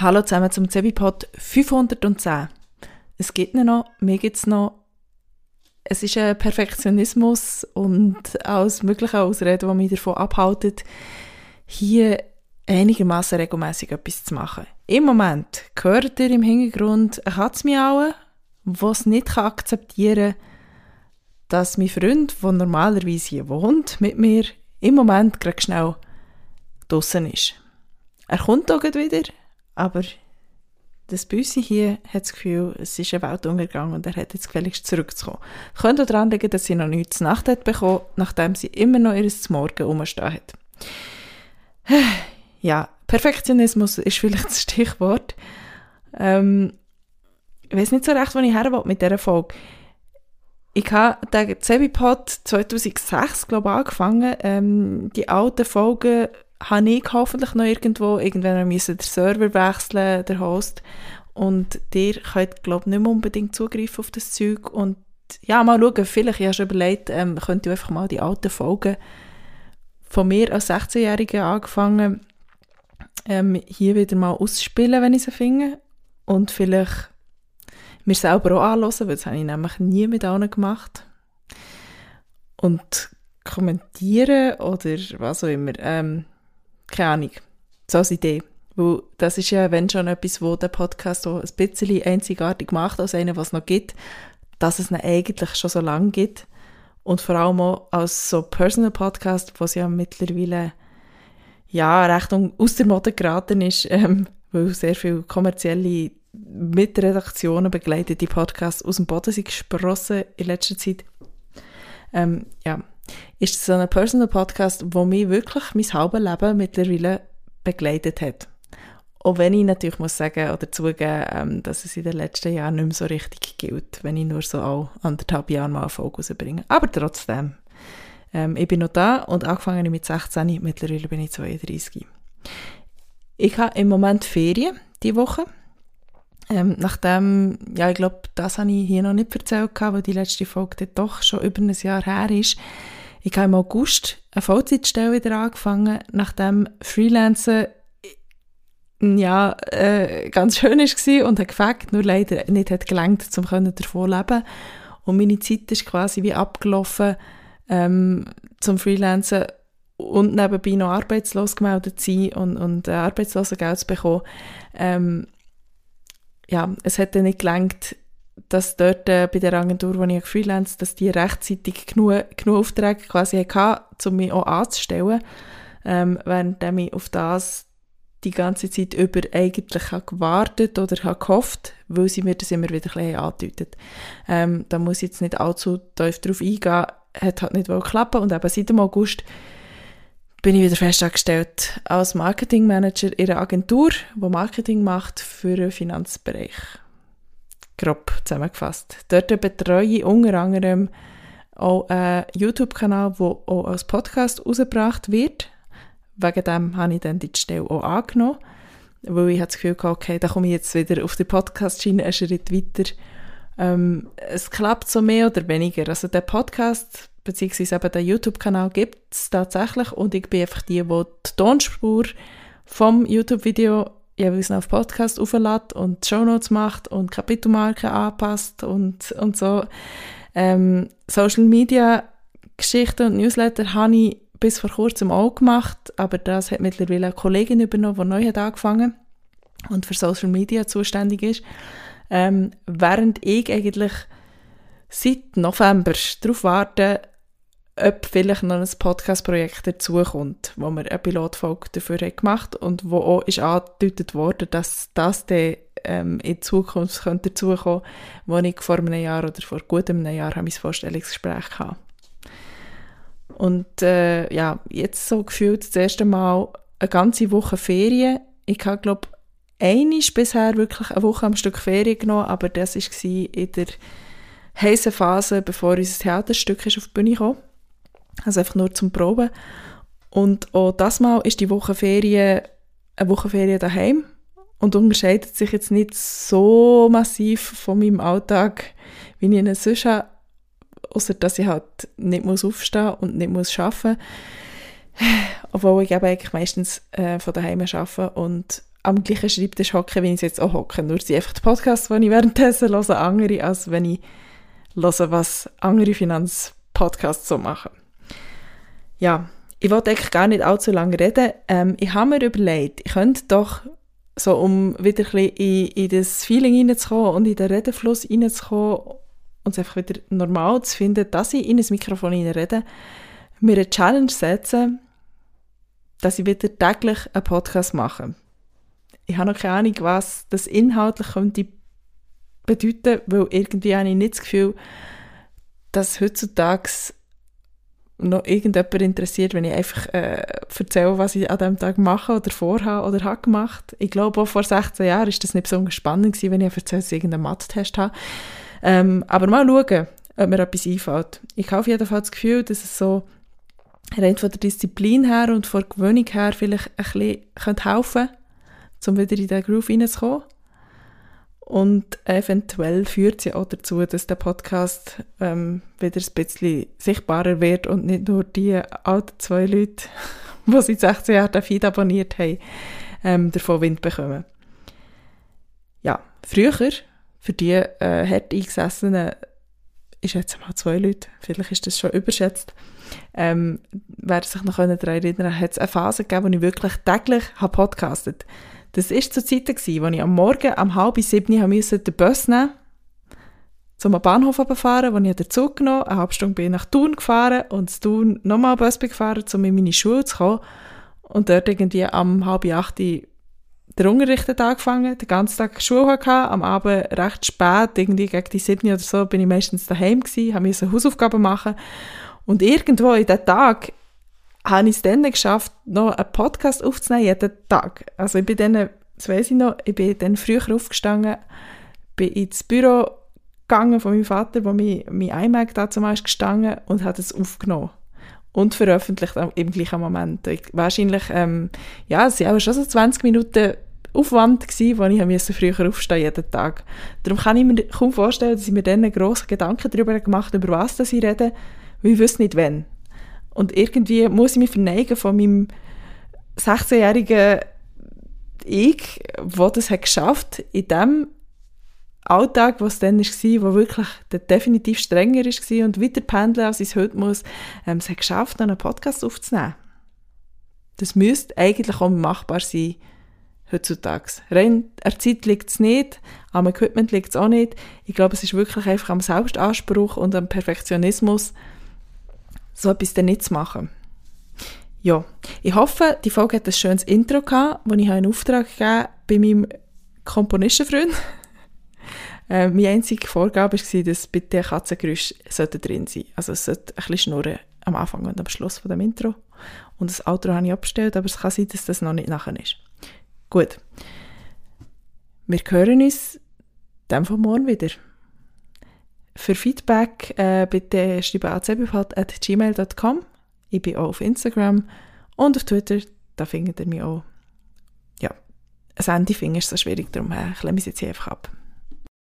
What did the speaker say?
Hallo zusammen zum Zebipod 510. Es gibt noch, mir gibt es noch. Es ist ein Perfektionismus und alles mögliche Ausreden, die mich davon abhalten, hier einigermaßen regelmäßig etwas zu machen. Im Moment hört ihr im Hintergrund eine Katzmiauen, die es nicht akzeptieren kann, dass mein Freund, der normalerweise hier wohnt, mit mir im Moment gerade schnell draußen ist. Er kommt auch wieder, aber das Büssi hier hat das Gefühl, es ist eine Weltuntergang und er hat jetzt gefälligst zurückzukommen. Könnte daran liegen, dass sie noch nichts zu Nacht hat bekommen, nachdem sie immer noch ihr Morgen rumstehen hat. Ja, Perfektionismus ist vielleicht das Stichwort. Ähm, ich weiß nicht so recht, wo ich her mit dieser Folge. Ich habe den Zebipod 2006, glaube ich, angefangen. Ähm, die alten Folgen habe ich hoffentlich noch irgendwo, irgendwann müssen der Server wechseln, der Host. Und ihr könnt, glaube ich, nicht mehr unbedingt zugreifen auf das Zeug. Und ja, mal schauen, vielleicht, ich habe schon überlegt, ähm, könnt ihr einfach mal die alten Folgen von mir als 16-Jährige angefangen, ähm, hier wieder mal ausspielen, wenn ich sie finde. Und vielleicht mir selber auch anhören, weil das habe ich nämlich nie mit allen gemacht. Und kommentieren oder was auch immer. Ähm, keine Ahnung, so eine Idee. Weil das ist ja, wenn schon etwas, wo der Podcast so ein bisschen einzigartig macht, als einer, was es noch gibt, dass es ihn eigentlich schon so lange gibt. Und vor allem auch als so Personal Podcast, was ja mittlerweile ja, recht aus der Mode geraten ist, ähm, weil sehr viele kommerzielle Mitredaktionen begleitete Podcasts aus dem Boden sind gesprossen in letzter Zeit. Ähm, ja, ist so ein Personal Podcast, wo mich wirklich mein halbes Leben mittlerweile begleitet hat. Auch wenn ich natürlich muss sagen oder zugeben, ähm, dass es in den letzten Jahren nicht mehr so richtig gilt, wenn ich nur so auch anderthalb Jahre mal eine Folge rausbringe. Aber trotzdem, ähm, ich bin noch da und angefangen mit 16, mittlerweile bin ich 32. Ich habe im Moment Ferien, die Woche. Ähm, nachdem, ja, ich glaube, das habe ich hier noch nicht erzählt, weil die letzte Folge doch schon über ein Jahr her ist. Ich habe im August eine Vollzeitstelle wieder angefangen, nachdem Freelancen ja, äh, ganz schön war und hat gefällt, nur leider nicht hat gelangt, um davon leben. Und meine Zeit ist quasi wie abgelaufen ähm, zum Freelancen und nebenbei noch arbeitslos gemeldet sein und, und äh, Arbeitslosengeld zu bekommen. Ähm, ja, es hätte nicht gelangt, dass dort äh, bei der Agentur, wo ich freelance, dass die rechtzeitig genug, genug Aufträge quasi hatte, um mich auch anzustellen, ähm, während ich auf das die ganze Zeit über eigentlich habe gewartet oder habe gehofft, weil sie mir das immer wieder ein bisschen andeutet. Ähm, da muss ich jetzt nicht allzu tief drauf eingehen, hat halt nicht klappen und eben seit dem August bin ich wieder festangestellt als Marketingmanager in einer Agentur, die Marketing macht für den Finanzbereich. Grob zusammengefasst. Dort betreue ich unter anderem auch einen YouTube-Kanal, der auch als Podcast rausgebracht wird. Wegen dem habe ich dann die Stelle auch angenommen, weil ich das Gefühl hatte, okay, da komme ich jetzt wieder auf die Podcast-Schiene einen Schritt weiter. Ähm, es klappt so mehr oder weniger. Also der Podcast beziehungsweise eben den YouTube-Kanal gibt es tatsächlich und ich bin einfach die, die die Tonspur vom YouTube-Video jeweils auf Podcast auflädt und Shownotes macht und Kapitelmarken anpasst und, und so. Ähm, Social Media Geschichten und Newsletter habe ich bis vor kurzem auch gemacht, aber das hat mittlerweile eine Kollegin übernommen, die neu hat angefangen und für Social Media zuständig ist. Ähm, während ich eigentlich seit November darauf warte, ob vielleicht noch ein Podcast-Projekt dazukommt, wo wir eine Pilotfolge dafür haben gemacht und wo auch ist angedeutet worden, dass das dann ähm, in Zukunft könnte dazukommen wo ich vor einem Jahr oder vor gut einem Jahr mein Vorstellungsgespräch hatte. Und äh, ja, jetzt so gefühlt das erste Mal eine ganze Woche Ferien. Ich habe, glaube ich, bisher wirklich eine Woche am Stück Ferien genommen, aber das war in der heißen Phase, bevor unser Theaterstück auf die Bühne kam. Also einfach nur zum Proben. Und auch das Mal ist die Wochenferien eine Wochenferien daheim und unterscheidet sich jetzt nicht so massiv von meinem Alltag, wie ich ihn sonst habe, außer dass ich halt nicht muss aufstehen und nicht muss arbeiten Obwohl ich eben eigentlich meistens äh, von daheim arbeite und am gleichen Schreibtisch hocke, wie ich jetzt auch hocke. Nur sind einfach die Podcasts, die ich währenddessen höre, andere, als wenn ich höre, was andere Finanzpodcasts so machen. Ja, ich wollte eigentlich gar nicht allzu lange reden. Ähm, ich habe mir überlegt, ich könnte doch so, um wieder ein bisschen in, in das Feeling reinzukommen und in den Redefluss reinzukommen und es einfach wieder normal zu finden, dass ich in ein Mikrofon rede, mir eine Challenge setzen, dass ich wieder täglich einen Podcast mache. Ich habe noch keine Ahnung, was das inhaltlich könnte bedeuten, weil irgendwie habe ich nicht das Gefühl, dass heutzutage noch irgendjemand interessiert, wenn ich einfach äh, erzähle, was ich an diesem Tag mache oder vorhabe oder habe gemacht. Ich glaube, auch vor 16 Jahren ist das nicht besonders spannend wenn ich erzähle, dass ich irgendeinen Mathe-Test habe. Ähm, aber mal schauen, ob mir etwas einfällt. Ich habe auf jeden Fall das Gefühl, dass es so rein von der Disziplin her und von der Gewöhnung her vielleicht ein bisschen helfen könnte, um wieder in den Groove reinzukommen. Und eventuell führt sie auch dazu, dass der Podcast ähm, wieder ein bisschen sichtbarer wird und nicht nur die alten zwei Leute, die seit 16 Jahren den Feed abonniert haben, ähm, davon Wind bekommen. Ja, früher, für die äh, hart eingesessenen, ist jetzt mal zwei Leute, vielleicht ist das schon überschätzt, ähm, wer sich noch daran erinnern können, hat es eine Phase gegeben, wo ich wirklich täglich habe podcastet habe das war zu Zeiten, wo ich am Morgen um halb sieben musste den Bus nehmen zum Bahnhof fahren, wo ich den Zug genommen eine halbe Stunde bin ich nach Thun gefahren und zu Thun nochmal Bus gefahren, um in meine Schule zu kommen. Und dort irgendwie am halb acht der Unterricht angefangen, den ganzen Tag Schule hatte, am Abend recht spät, irgendwie gegen die sieben oder so, bin ich meistens daheim gewesen, musste Hausaufgaben machen. Und irgendwo in diesem Tag habe ich es dann geschafft, noch einen Podcast aufzunehmen, jeden Tag. Also ich bin dann, das weiss ich noch, ich bin dann früher aufgestanden, bin ins Büro gegangen von meinem Vater, wo mein, mein iMac da zum Beispiel gestanden und hat es aufgenommen und veröffentlicht im gleichen Moment. Ich, wahrscheinlich, ähm, ja, es waren schon so 20 Minuten Aufwand gewesen, wo ich musste früher aufstehen jeden Tag. Darum kann ich mir kaum vorstellen, dass ich mir dann grossen Gedanken darüber gemacht habe, über was ich rede, weil ich wüsste nicht, wann. Und irgendwie muss ich mich verneigen von meinem 16-jährigen Ich, wo das hat geschafft, in dem Alltag, was dann war, wo wirklich der definitiv strenger war und weiter pendeln, als ich es heute muss, ähm, es hat geschafft, einen Podcast aufzunehmen. Das müsste eigentlich auch machbar sein, heutzutage. Rein an Zeit liegt es nicht, am Equipment liegt es auch nicht. Ich glaube, es ist wirklich einfach am Selbstanspruch und am Perfektionismus, so etwas dann nicht zu machen. Ja, ich hoffe, die Folge hat ein schönes Intro gehabt, wo ich einen Auftrag gegeben bei meinem Komponistenfreund. äh, meine einzige Vorgabe war, dass bitte Katzengeräusche drin sein Also es sollte ein bisschen schnurren am Anfang und am Schluss von dem Intro. Und das Outro habe ich abgestellt, aber es kann sein, dass das noch nicht nachher ist. Gut. Wir hören uns dann von morgen wieder. Für Feedback äh, bitte schreibe an gmail.com. Ich bin auch auf Instagram und auf Twitter, da findet ihr mich auch. Ja, ein Ende finden ist so schwierig, darum äh, klemme ich es jetzt hier einfach ab.